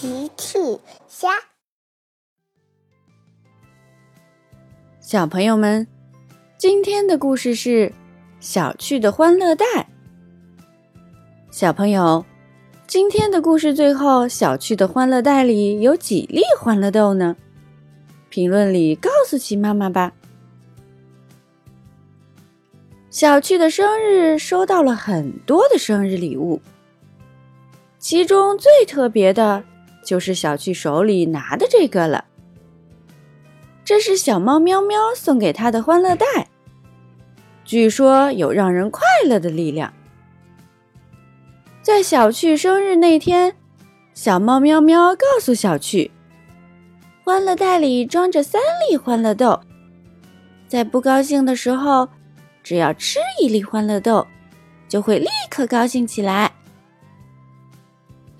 奇趣虾，小朋友们，今天的故事是小趣的欢乐袋。小朋友，今天的故事最后，小趣的欢乐袋里有几粒欢乐豆呢？评论里告诉奇妈妈吧。小趣的生日收到了很多的生日礼物，其中最特别的就是小趣手里拿的这个了。这是小猫喵喵送给他的欢乐袋，据说有让人快乐的力量。在小趣生日那天，小猫喵喵告诉小趣，欢乐袋里装着三粒欢乐豆，在不高兴的时候。只要吃一粒欢乐豆，就会立刻高兴起来。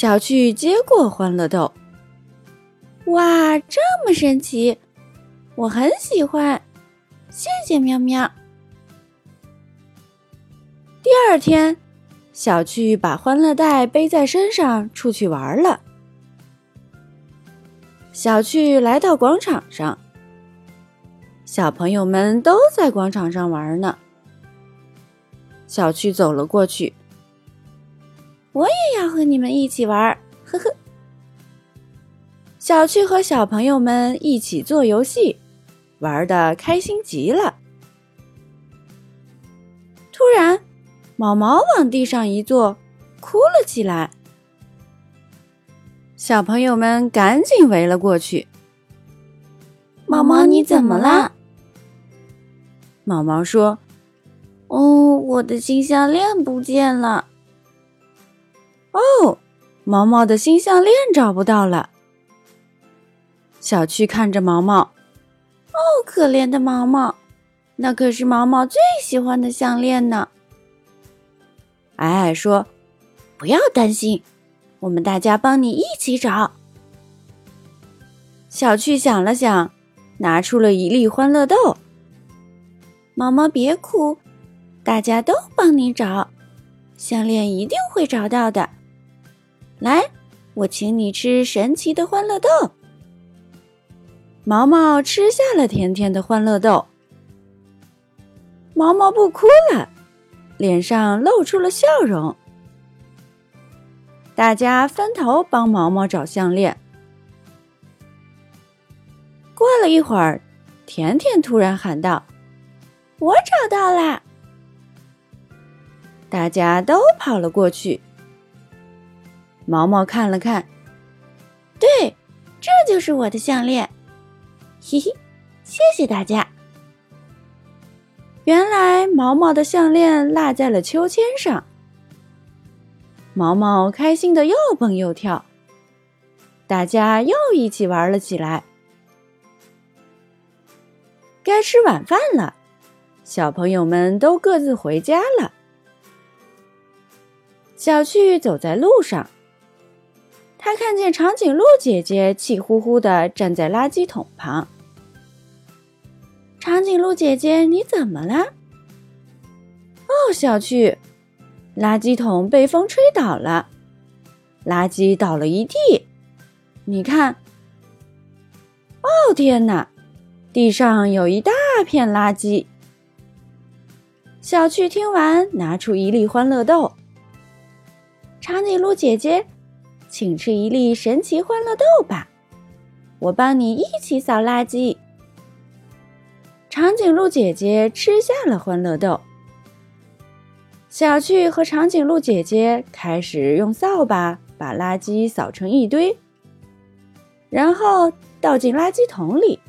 小趣接过欢乐豆，哇，这么神奇！我很喜欢，谢谢喵喵。第二天，小趣把欢乐袋背在身上出去玩了。小趣来到广场上，小朋友们都在广场上玩呢。小趣走了过去，和你们一起玩，呵呵。小趣和小朋友们一起做游戏，玩的开心极了。突然，毛毛往地上一坐，哭了起来。小朋友们赶紧围了过去。毛毛，你怎么了？毛毛说。哦，我的金项链不见了。哦，毛毛的新项链找不到了。小趣看着毛毛，哦，可怜的毛毛，那可是毛毛最喜欢的项链呢。矮矮说：“不要担心，我们大家帮你一起找。”小趣想了想，拿出了一粒欢乐豆。毛毛别哭。大家都帮你找，项链一定会找到的。来，我请你吃神奇的欢乐豆。毛毛吃下了甜甜的欢乐豆，毛毛不哭了，脸上露出了笑容。大家分头帮毛毛找项链。过了一会儿，甜甜突然喊道：“我找到啦！”大家都跑了过去。毛毛看了看，对，这就是我的项链。嘿嘿，谢谢大家。原来毛毛的项链落在了秋千上。毛毛开心的又蹦又跳，大家又一起玩了起来。该吃晚饭了，小朋友们都各自回家了。小趣走在路上，他看见长颈鹿姐姐气呼呼的站在垃圾桶旁。长颈鹿姐姐，你怎么了？哦，小趣，垃圾桶被风吹倒了，垃圾倒了一地。你看，哦天哪，地上有一大片垃圾。小趣听完，拿出一粒欢乐豆。长颈鹿姐姐，请吃一粒神奇欢乐豆吧，我帮你一起扫垃圾。长颈鹿姐姐吃下了欢乐豆。小趣和长颈鹿姐姐开始用扫把把垃圾扫成一堆，然后倒进垃圾桶里。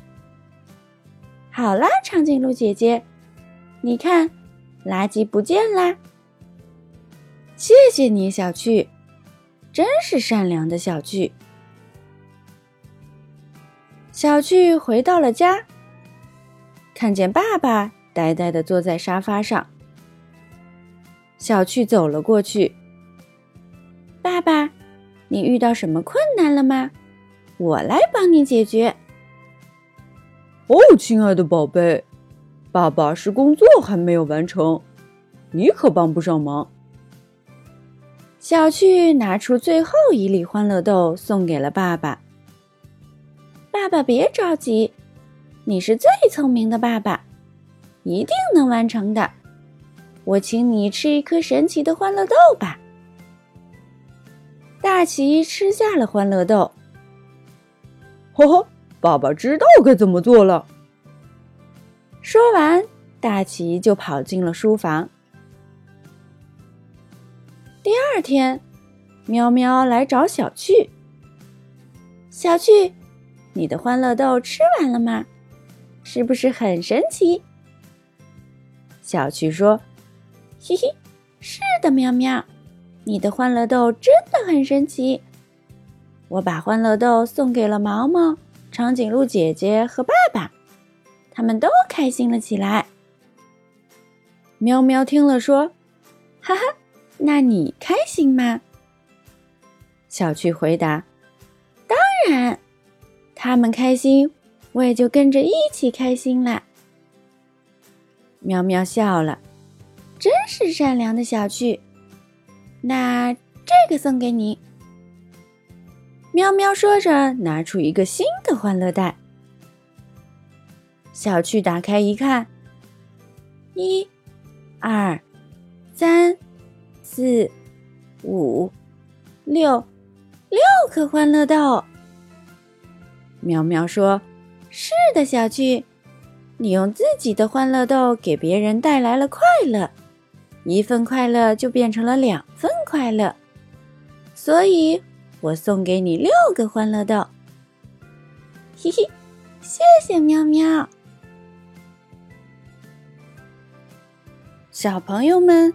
好啦，长颈鹿姐姐，你看，垃圾不见啦。谢谢你，小趣，真是善良的小趣。小趣回到了家，看见爸爸呆呆的坐在沙发上。小趣走了过去，爸爸，你遇到什么困难了吗？我来帮你解决。哦，亲爱的宝贝，爸爸是工作还没有完成，你可帮不上忙。小趣拿出最后一粒欢乐豆，送给了爸爸。爸爸，别着急，你是最聪明的爸爸，一定能完成的。我请你吃一颗神奇的欢乐豆吧。大奇吃下了欢乐豆。呵呵，爸爸知道该怎么做了。说完，大奇就跑进了书房。第二天，喵喵来找小趣。小趣，你的欢乐豆吃完了吗？是不是很神奇？小趣说：“嘿嘿，是的，喵喵，你的欢乐豆真的很神奇。我把欢乐豆送给了毛毛、长颈鹿姐姐和爸爸，他们都开心了起来。”喵喵听了说：“哈哈。”那你开心吗？小趣回答：“当然，他们开心，我也就跟着一起开心了。”喵喵笑了，真是善良的小趣。那这个送给你。喵喵说着，拿出一个新的欢乐袋。小趣打开一看，一、二、三。四、五、六，六颗欢乐豆。喵喵说：“是的，小趣，你用自己的欢乐豆给别人带来了快乐，一份快乐就变成了两份快乐，所以我送给你六个欢乐豆。”嘿嘿，谢谢喵喵。小朋友们。